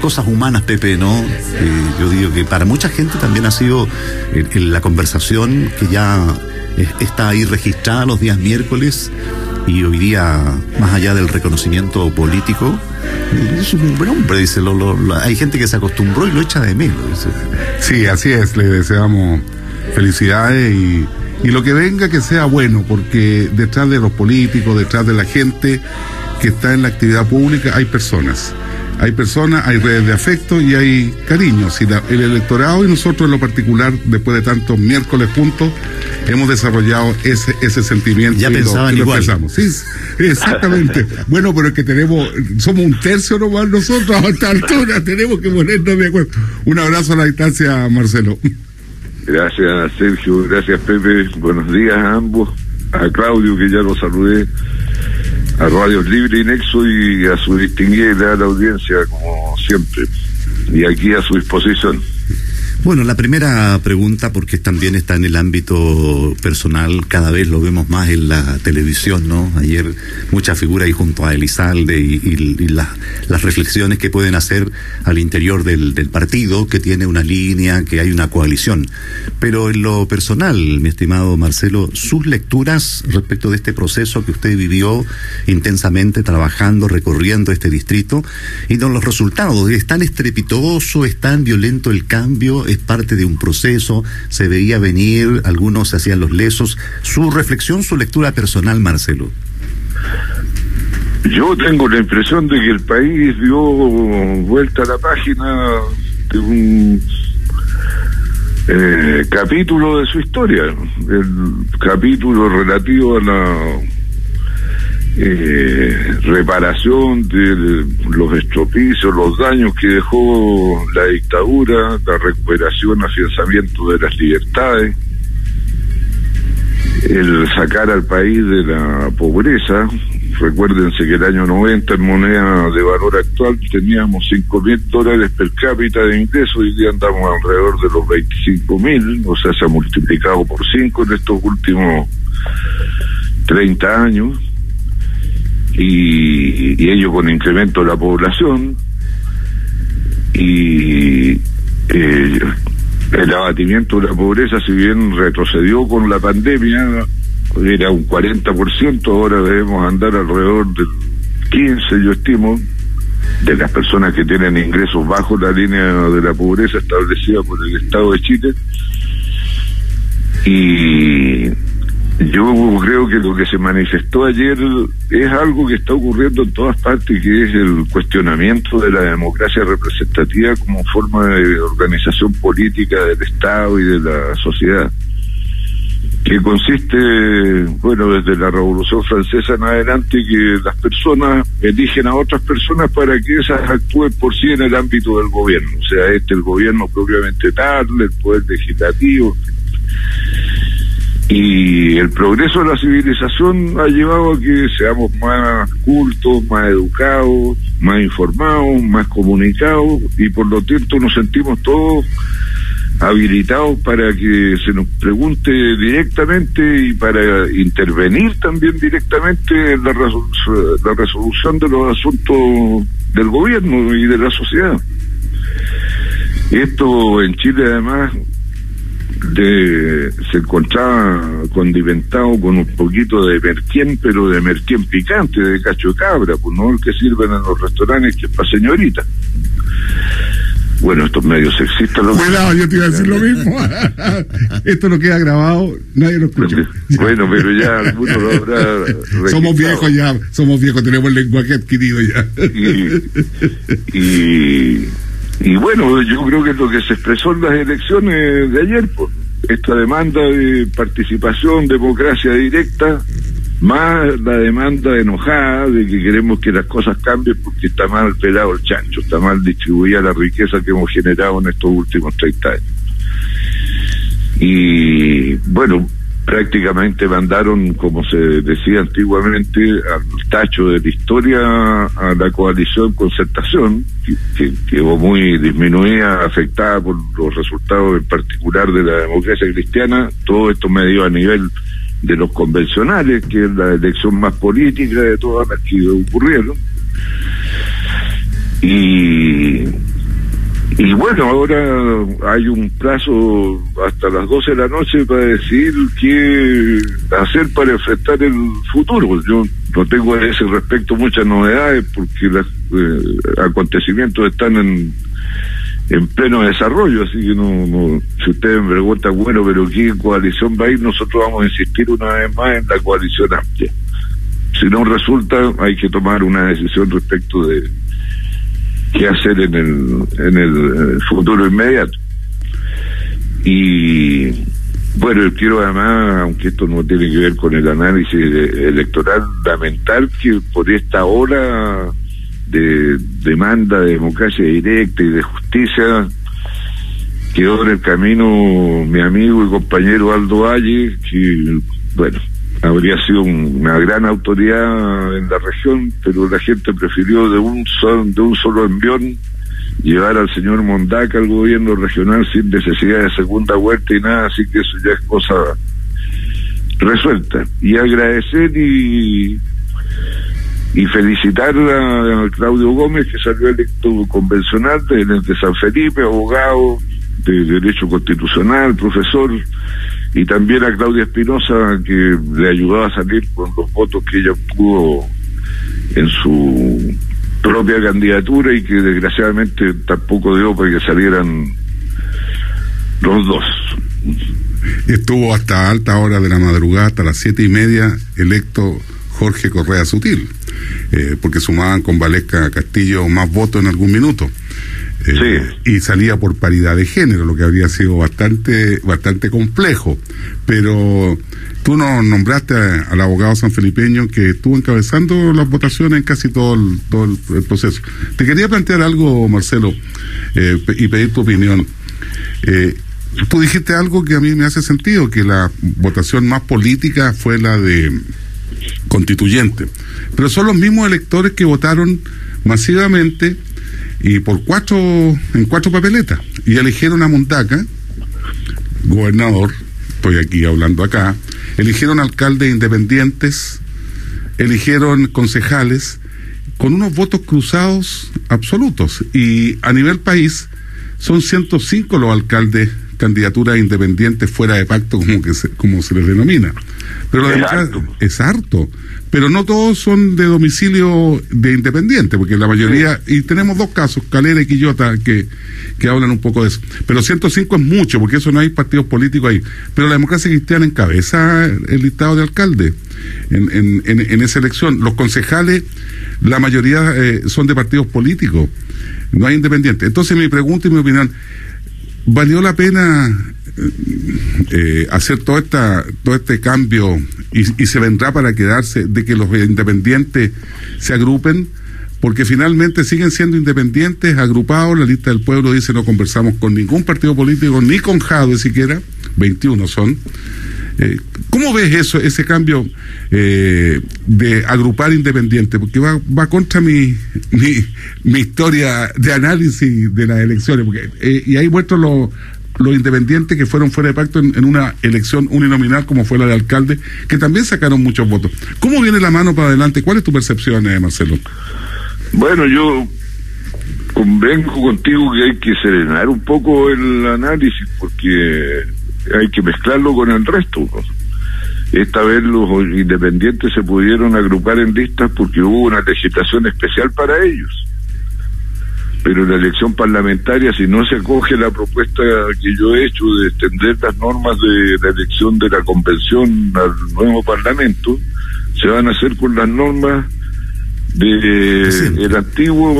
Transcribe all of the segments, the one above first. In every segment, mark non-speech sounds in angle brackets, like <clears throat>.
cosas humanas, Pepe, ¿no? Eh, yo digo que para mucha gente también ha sido eh, la conversación que ya está ahí registrada los días miércoles y hoy día, más allá del reconocimiento político, es un buen hombre, dice. hay gente que se acostumbró y lo echa de menos. Sí, así es. Le deseamos felicidades y lo que venga que sea bueno, porque detrás de los políticos, detrás de la gente que está en la actividad pública, hay personas hay personas, hay redes de afecto y hay cariño. Si el electorado y nosotros en lo particular, después de tantos miércoles puntos, hemos desarrollado ese, ese sentimiento. Ya pensaban igual. Sí, exactamente. <laughs> bueno, pero es que tenemos, somos un tercio nomás nosotros a esta altura, <laughs> tenemos que ponernos de acuerdo. Un abrazo a la distancia, Marcelo. Gracias, Sergio. Gracias, Pepe. Buenos días a ambos. A Claudio, que ya lo saludé a Radio Libre y y a su distinguida audiencia, como siempre. Y aquí a su disposición. Bueno, la primera pregunta, porque también está en el ámbito personal, cada vez lo vemos más en la televisión, ¿no? Ayer mucha figura ahí junto a Elizalde y, las reflexiones que pueden hacer al interior del, del, partido, que tiene una línea, que hay una coalición. Pero en lo personal, mi estimado Marcelo, sus lecturas respecto de este proceso que usted vivió intensamente trabajando, recorriendo este distrito, y con los resultados, ¿es tan estrepitoso, es tan violento el cambio? Es parte de un proceso, se veía venir, algunos hacían los lesos. Su reflexión, su lectura personal, Marcelo. Yo tengo la impresión de que el país dio vuelta a la página de un eh, capítulo de su historia, el capítulo relativo a la eh, reparación de los estropicios, los daños que dejó la dictadura, la recuperación, afianzamiento de las libertades, el sacar al país de la pobreza. Recuérdense que el año 90 en moneda de valor actual teníamos 5 mil dólares per cápita de ingreso, y día andamos alrededor de los 25 mil, o sea, se ha multiplicado por 5 en estos últimos 30 años y, ello con incremento de la población y eh, el abatimiento de la pobreza, si bien retrocedió con la pandemia, era un 40%, ahora debemos andar alrededor del 15%, yo estimo, de las personas que tienen ingresos bajo la línea de la pobreza establecida por el Estado de Chile. Y yo creo que lo que se manifestó ayer es algo que está ocurriendo en todas partes, que es el cuestionamiento de la democracia representativa como forma de organización política del Estado y de la sociedad, que consiste, bueno, desde la Revolución Francesa en adelante, que las personas eligen a otras personas para que esas actúen por sí en el ámbito del gobierno, o sea, este el gobierno propiamente tal, el poder legislativo, y el progreso de la civilización ha llevado a que seamos más cultos, más educados, más informados, más comunicados y por lo tanto nos sentimos todos habilitados para que se nos pregunte directamente y para intervenir también directamente en la, la resolución de los asuntos del gobierno y de la sociedad. Esto en Chile además de, se encontraba condimentado con un poquito de merquén, pero de merquén picante, de cacho de cabra, pues no el que sirven en los restaurantes, que es para señorita. Bueno, estos medios sexistas... Lo Cuidado, yo te iba a decir lo <laughs> mismo. <laughs> Esto no queda grabado, nadie lo escucha. Bueno, pero ya algunos lo habrá... <laughs> Somos viejos ya, somos viejos, tenemos el lenguaje adquirido ya. y y bueno, yo creo que lo que se expresó en las elecciones de ayer, pues, esta demanda de participación, democracia directa, más la demanda enojada de que queremos que las cosas cambien porque está mal pelado el chancho, está mal distribuida la riqueza que hemos generado en estos últimos 30 años. Y bueno, prácticamente mandaron, como se decía antiguamente, al tacho de la historia a la coalición concertación, que, quedó muy disminuida, afectada por los resultados en particular de la democracia cristiana. Todo esto medio a nivel de los convencionales, que es la elección más política de todas las que ocurrieron. Y Bueno, ahora hay un plazo hasta las 12 de la noche para decir qué hacer para enfrentar el futuro. Yo no tengo a ese respecto muchas novedades porque los eh, acontecimientos están en, en pleno desarrollo, así que no si ustedes me preguntan, bueno, pero ¿qué coalición va a ir? Nosotros vamos a insistir una vez más en la coalición amplia. Si no resulta, hay que tomar una decisión respecto de qué hacer en el, en el futuro inmediato. Y bueno, quiero además, aunque esto no tiene que ver con el análisis electoral, lamentar que por esta ola de demanda de democracia directa y de justicia quedó en el camino mi amigo y compañero Aldo Valle, que, bueno, habría sido una gran autoridad en la región, pero la gente prefirió de un de un solo envión llevar al señor Mondaca al gobierno regional sin necesidad de segunda vuelta y nada, así que eso ya es cosa resuelta. Y agradecer y, y felicitar a, Claudio Gómez, que salió electo convencional de, de San Felipe, abogado de Derecho Constitucional, profesor y también a Claudia Espinosa que le ayudó a salir con los votos que ella obtuvo en su propia candidatura y que desgraciadamente tampoco dio para que salieran los dos. Estuvo hasta alta hora de la madrugada, hasta las siete y media, electo Jorge Correa Sutil, eh, porque sumaban con Valesca Castillo más votos en algún minuto. Eh, y salía por paridad de género, lo que habría sido bastante, bastante complejo. Pero tú nos nombraste al abogado sanfelipeño que estuvo encabezando las votaciones en casi todo el, todo el, proceso. Te quería plantear algo, Marcelo, eh, y pedir tu opinión. Eh, tú dijiste algo que a mí me hace sentido, que la votación más política fue la de constituyente. Pero son los mismos electores que votaron masivamente y por cuatro, en cuatro papeletas. Y eligieron a Montaca, gobernador, estoy aquí hablando acá, eligieron alcaldes independientes, eligieron concejales, con unos votos cruzados absolutos. Y a nivel país son 105 los alcaldes candidaturas independientes fuera de pacto, como, que se, como se les denomina. Pero es, harto. es harto pero no todos son de domicilio de independiente, porque la mayoría, y tenemos dos casos, Calera y Quillota, que, que hablan un poco de eso. Pero 105 es mucho, porque eso no hay partidos políticos ahí. Pero la democracia cristiana encabeza el listado de alcalde en, en, en, esa elección. Los concejales, la mayoría eh, son de partidos políticos, no hay independientes. Entonces mi pregunta y mi opinión, ¿valió la pena eh, hacer todo, esta, todo este cambio y, se vendrá para quedarse de que los independientes se agrupen, porque finalmente siguen siendo independientes, agrupados, la lista del pueblo dice no conversamos con ningún partido político, ni con Jade siquiera, 21 son. Eh, ¿Cómo ves eso, ese cambio eh, de agrupar independientes? Porque va, contra <laughs> mi, mi, historia de análisis de las elecciones, porque, eh, y ahí muestro lo, los independientes que fueron fuera de pacto en, una elección uninominal como fue la de alcalde, que también sacaron muchos votos. ¿Cómo viene la mano para adelante? ¿Cuál es tu percepción, eh, Marcelo? Bueno, yo convengo contigo que hay que serenar un poco el análisis porque hay que mezclarlo con el resto. Esta vez los independientes se pudieron agrupar en listas porque hubo una legislación especial para ellos. Pero en la elección parlamentaria, si no se acoge la propuesta que yo he hecho de extender las normas de la elección de la convención al nuevo parlamento, se van a hacer con las normas del el antiguo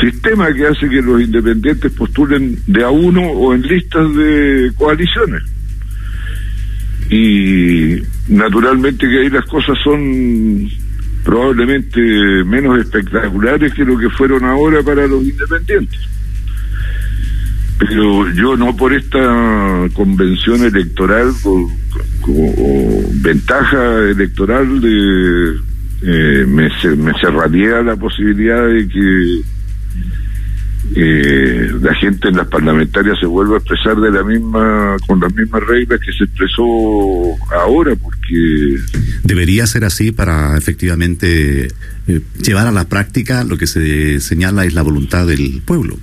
sistema que hace que los independientes postulen de a uno o en listas de coaliciones. Y naturalmente que ahí las cosas son probablemente menos espectaculares que lo que fueron ahora para los independientes. Pero yo no por esta convención electoral o, ventaja electoral de eh, me, me cerraría la posibilidad de que eh, la gente en las parlamentarias se vuelva a expresar de la misma con las mismas reglas que se expresó ahora porque debería ser así para efectivamente eh, llevar a la práctica lo que se señala es la voluntad del pueblo.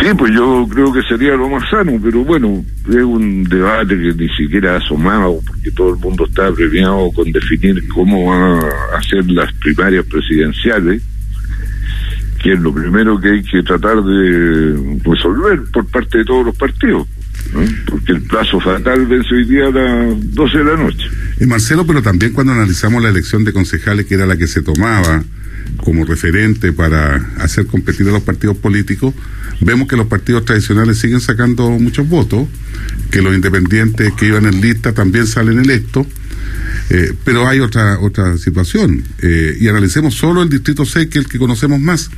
Sí, pues yo creo que sería lo más sano, pero bueno, es un debate que ni siquiera ha asomado, porque todo el mundo está premiado con definir cómo van a hacer las primarias presidenciales, que es lo primero que hay que tratar de resolver por parte de todos los partidos. porque el plazo fatal vence hoy día a las 12 de la noche. Y Marcelo, pero también cuando analizamos la elección de concejales, que era la que se tomaba como referente para hacer competir a los partidos políticos, vemos que los partidos tradicionales siguen sacando muchos votos, que los independientes que iban en lista también salen electos. Eh, pero hay otra otra situación eh, y analicemos solo el distrito 6 que es el que conocemos más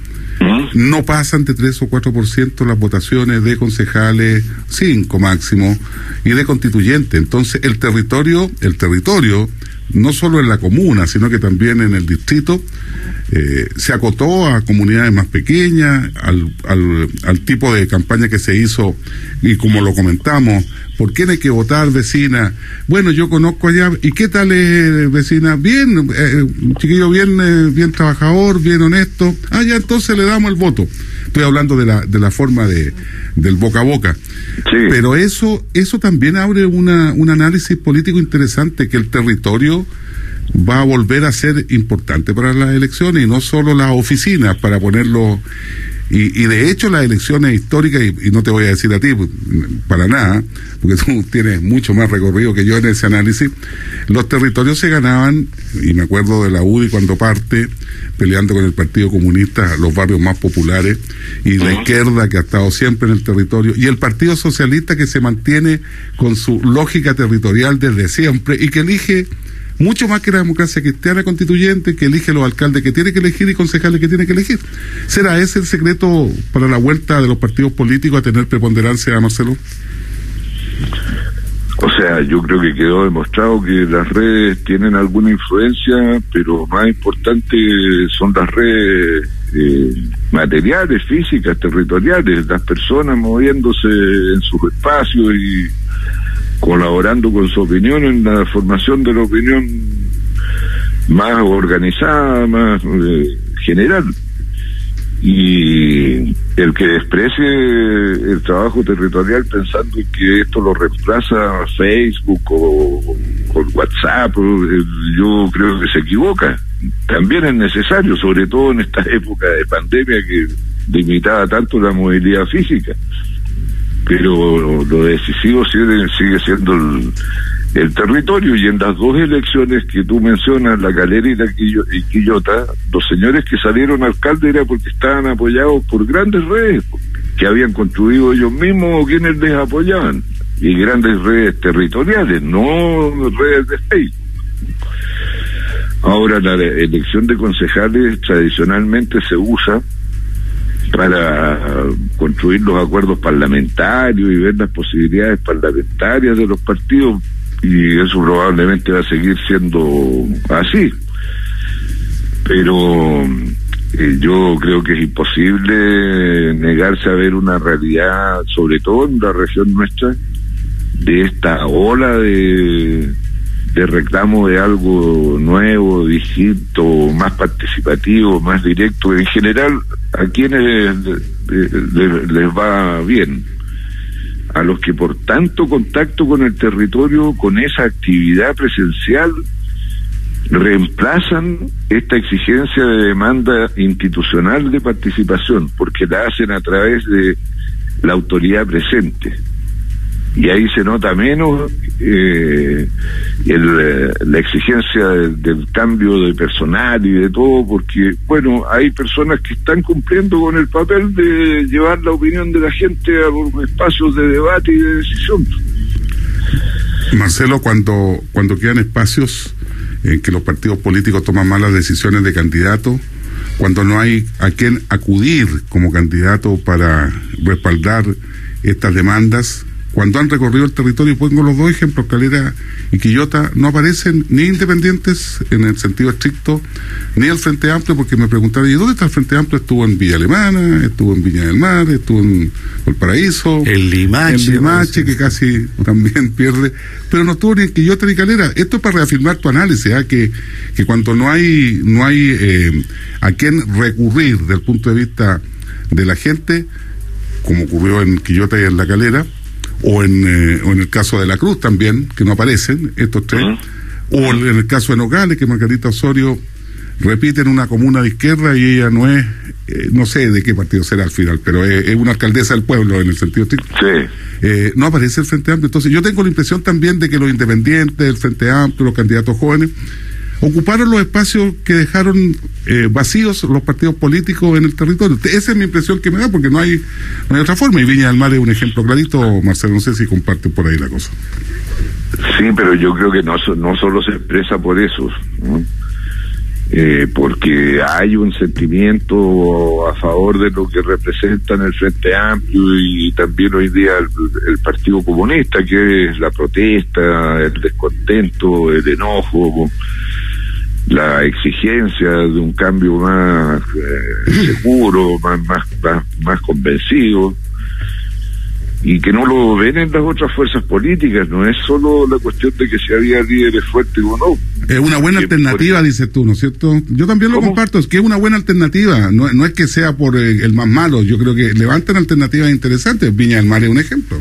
no pasan de 3 o 4% las votaciones de concejales, 5 máximo, y de constituyentes. Entonces, el territorio, el territorio, no solo en la comuna, sino que también en el distrito, eh, se acotó a comunidades más pequeñas, al, al, al, tipo de campaña que se hizo, y como lo comentamos, ¿por quién hay que votar, vecina? Bueno, yo conozco allá, ¿y qué tal es, vecina? Bien, eh, chiquillo bien, eh, bien trabajador, bien honesto. Ah, ya entonces le damos el voto. Estoy hablando de la, de la forma de, del boca a boca. Pero eso, eso también abre una, un análisis político interesante, que el territorio va a volver a ser importante para las elecciones y no solo las oficinas para ponerlo y, y de hecho las elecciones históricas, y, y, no te voy a decir a ti pues, para nada, porque <laughs> tú tienes mucho más recorrido que yo en ese análisis, los territorios se ganaban, y me acuerdo de la UDI cuando parte, peleando con el Partido Comunista, los barrios más populares, y la izquierda que ha estado siempre en el territorio, y el Partido Socialista que se mantiene con su lógica territorial desde siempre y que elige mucho más que la democracia cristiana constituyente que elige los alcaldes que tiene que elegir y concejales que tiene que elegir. ¿Será ese el secreto para la vuelta de los partidos políticos a tener preponderancia, Marcelo? O sea, yo creo que quedó demostrado que las redes tienen alguna influencia, pero más importante son las redes eh, materiales, físicas, territoriales, las personas moviéndose en sus espacios y colaborando con su opinión en la formación de la opinión más organizada, más eh, general. Y el que desprecie el trabajo territorial pensando que esto lo reemplaza Facebook o, WhatsApp, yo creo que se equivoca. También es necesario, sobre todo en esta <laughs> época de pandemia que limitaba tanto la movilidad física pero lo decisivo sigue, sigue siendo el, el, territorio y en las dos elecciones que tú mencionas, la Calera y la Quillota, los señores que salieron alcalde era porque estaban apoyados por grandes redes que habían construido ellos mismos o quienes les apoyaban y grandes redes territoriales, no redes de Facebook. Ahora la elección de concejales tradicionalmente se usa para construir los acuerdos parlamentarios y ver las posibilidades parlamentarias de los partidos y eso probablemente va a seguir siendo así. Pero eh, yo creo que es imposible negarse a ver una realidad sobre todo en la región nuestra de esta ola de de reclamo de algo nuevo, distinto, más participativo, más directo, en general a quienes les, va bien, a los que por tanto contacto con el territorio, con esa actividad presencial, reemplazan esta exigencia de demanda institucional de participación, porque la hacen a través de la autoridad presente y ahí se nota menos eh, el, eh, la exigencia del, cambio de personal y de todo, porque, bueno, hay personas que están cumpliendo con el papel de llevar la opinión de la gente a los espacios de debate y de decisión. Marcelo, cuando, cuando quedan espacios en que los partidos políticos toman malas decisiones de candidato, cuando no hay a quien acudir como candidato para respaldar estas demandas, cuando han recorrido el territorio, pongo los dos ejemplos, Calera y Quillota, no aparecen ni independientes en el sentido estricto, ni el Frente Amplio, porque me preguntaron, ¿y dónde está el Frente Amplio? Estuvo en Villa Alemana, estuvo en Viña del Mar, estuvo en Valparaíso, el Limache, el Limache que casi también <laughs> pierde, pero no estuvo ni en Quillota ni Calera. Esto es para reafirmar tu análisis, ¿eh? que, que cuando no hay, no hay eh, a quién recurrir desde el punto de vista de la gente, como ocurrió en Quillota y en La Calera, o en, eh, o en el caso de La Cruz también, que no aparecen estos tres, o en el caso de Nogales, que Margarita Osorio repite en una comuna de izquierda y ella no es, eh, no sé de qué partido será al final, pero es, una alcaldesa del pueblo en el sentido estricto. Eh, no aparece el Frente Amplio. Entonces yo tengo la impresión también de que los independientes, el Frente Amplio, los candidatos jóvenes, ocuparon los espacios que dejaron eh, vacíos los partidos políticos en el territorio. Esa es mi impresión que me da, porque no hay, no hay otra forma. Y Viña del Mar es un ejemplo clarito, Marcelo, no sé si comparten por ahí la cosa. Sí, pero yo creo que no, no solo se expresa por eso, eh, porque hay un sentimiento a favor de lo que representan el Frente Amplio y también hoy día el Partido Comunista, que es la protesta, el descontento, el enojo la exigencia de un cambio más eh, <clears throat> seguro, más, más, más, convencido, y que no lo ven en las otras fuerzas políticas, no es solo la cuestión de que si había líderes fuertes o no. Es una buena alternativa, dices tú, ¿no es cierto? Yo también lo comparto, es que es una buena alternativa, no, no es que sea por eh, el más malo, yo creo que levantan alternativas interesantes, Viña del Mar es un ejemplo.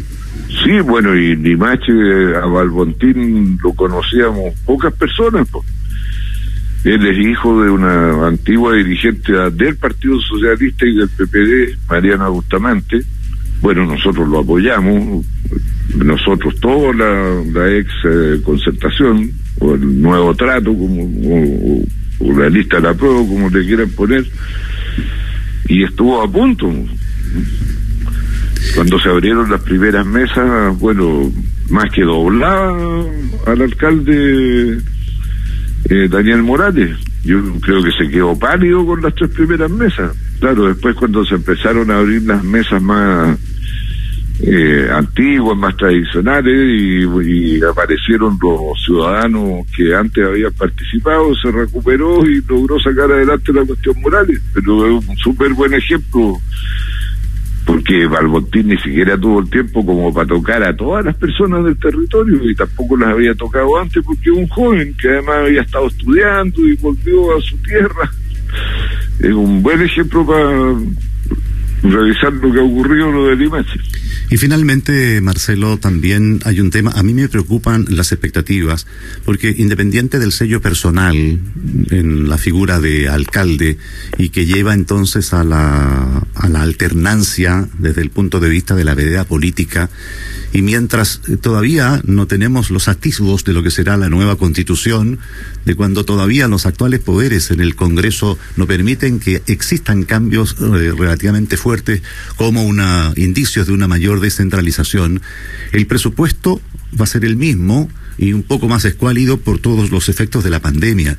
Sí, bueno, y Limache a Balbontín lo conocíamos pocas personas, pues él es hijo de una antigua dirigente del Partido Socialista y del PPD, Mariana Bustamante. Bueno, nosotros lo apoyamos, nosotros toda la, ex eh, concertación, o el nuevo trato, como, o, la lista de la prueba, como le quieran poner, y estuvo a punto. Cuando se abrieron las primeras mesas, bueno, más que doblaba al alcalde eh, Daniel Morales. Yo creo que se quedó pálido con las tres primeras mesas. Claro, después cuando se empezaron a abrir las mesas más eh, antiguas, más tradicionales y, aparecieron los ciudadanos que antes habían participado, se recuperó y logró sacar adelante la cuestión Morales. Pero es un súper buen ejemplo porque Balbontín ni siquiera tuvo el tiempo como para tocar a todas las personas del territorio y tampoco las había tocado antes porque un joven que además había estado estudiando y volvió a su tierra. Es un buen ejemplo para revisar lo que ha ocurrido lo de Limache. Y finalmente, Marcelo, también hay un tema, a mí me preocupan las expectativas, porque independiente del sello personal en la figura de alcalde y que lleva entonces a la, a la alternancia desde el punto de vista de la vereda política, y mientras eh, todavía no tenemos los atisbos de lo que será la nueva constitución, de cuando todavía los actuales poderes en el Congreso no permiten que existan cambios eh, relativamente fuertes como una indicios de una mayor descentralización, el presupuesto va a ser el mismo y un poco más escuálido por todos los efectos de la pandemia.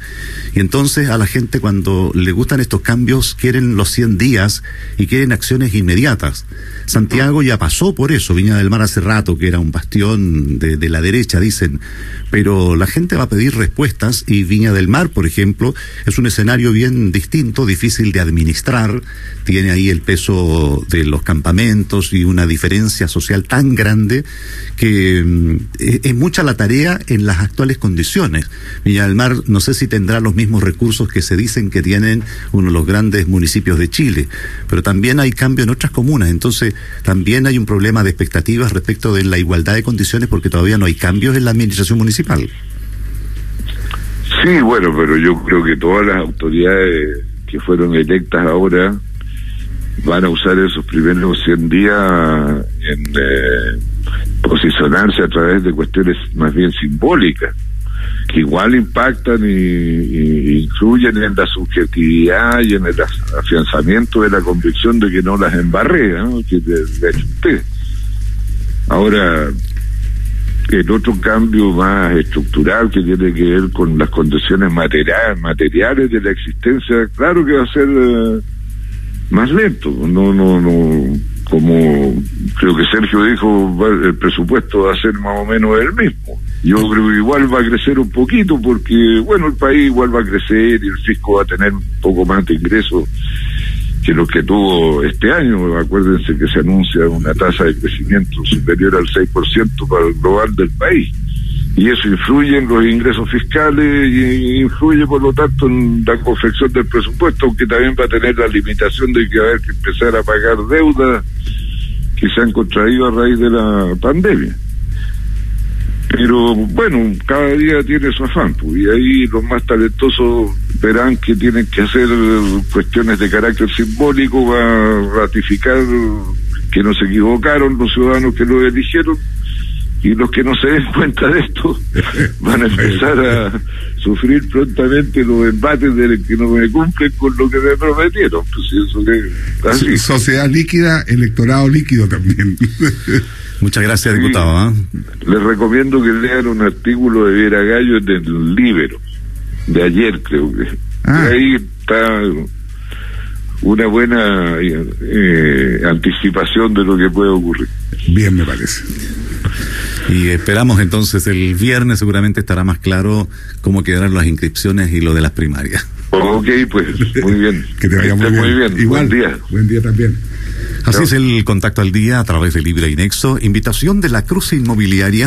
Y entonces a la gente cuando le gustan estos cambios quieren los 100 días y quieren acciones inmediatas. Santiago ya pasó por eso, Viña del Mar hace rato, que era un bastión de, de la derecha, dicen, pero la gente va a pedir respuestas y Viña del Mar, por ejemplo, es un escenario bien distinto, difícil de administrar, tiene ahí el peso de los campamentos y una diferencia social tan grande que mm, es mucha la tarea en las actuales condiciones. Viña del Mar no sé si tendrá los mismos recursos que se dicen que tienen uno de los grandes municipios de Chile, pero también hay cambio en otras comunas, entonces también hay un problema de expectativas respecto de la igualdad de condiciones porque todavía no hay cambios en la administración municipal. Sí, bueno, pero yo creo que todas las autoridades que fueron electas ahora van a usar esos primeros 100 días en eh, posicionarse a través de cuestiones más bien simbólicas que igual impactan y, influyen en la subjetividad y en el afianzamiento de la convicción de que no las embarré, que de, usted. Ahora, el otro cambio más estructural que tiene que ver con las condiciones materiales, materiales de la existencia, claro que va a ser eh, más lento. No, no, no. Como creo que Sergio dijo, el presupuesto va a ser más o menos el mismo. Yo creo que igual va a crecer un poquito porque, bueno, el país igual va a crecer y el fisco va a tener un poco más de ingresos que lo que tuvo este año. Acuérdense que se anuncia una tasa de crecimiento superior al 6% para el global del país. Y eso influye en los ingresos fiscales y influye, por lo tanto, en la confección del presupuesto, aunque también va a tener la limitación de que va a haber que empezar a pagar deuda que se han contraído a raíz de la pandemia. Pero bueno, cada día tiene su afán, pues, y ahí los más talentosos verán que tienen que hacer cuestiones de carácter simbólico para ratificar que no se equivocaron los ciudadanos que lo eligieron y los que no se den cuenta de esto <laughs> van a empezar a sufrir prontamente los embates de que no me cumplen con lo que me prometieron. Pues eso que, así. Sociedad líquida, electorado líquido también. <laughs> Muchas gracias, diputado. ¿ah? Les recomiendo que lean un artículo de Viera Gallo en el Libero, de ayer creo que. Ah. Ahí está una buena eh, anticipación de lo que puede ocurrir. Bien, me parece. Y esperamos entonces el viernes seguramente estará más claro cómo quedarán las inscripciones y lo de las primarias. Ok, pues muy bien. <laughs> Que te vaya muy Esté bien. muy bien. Igual. Buen día. Buen día también. Así es el contacto al día a través de Libre y Nexo. Invitación de la Cruz Inmobiliaria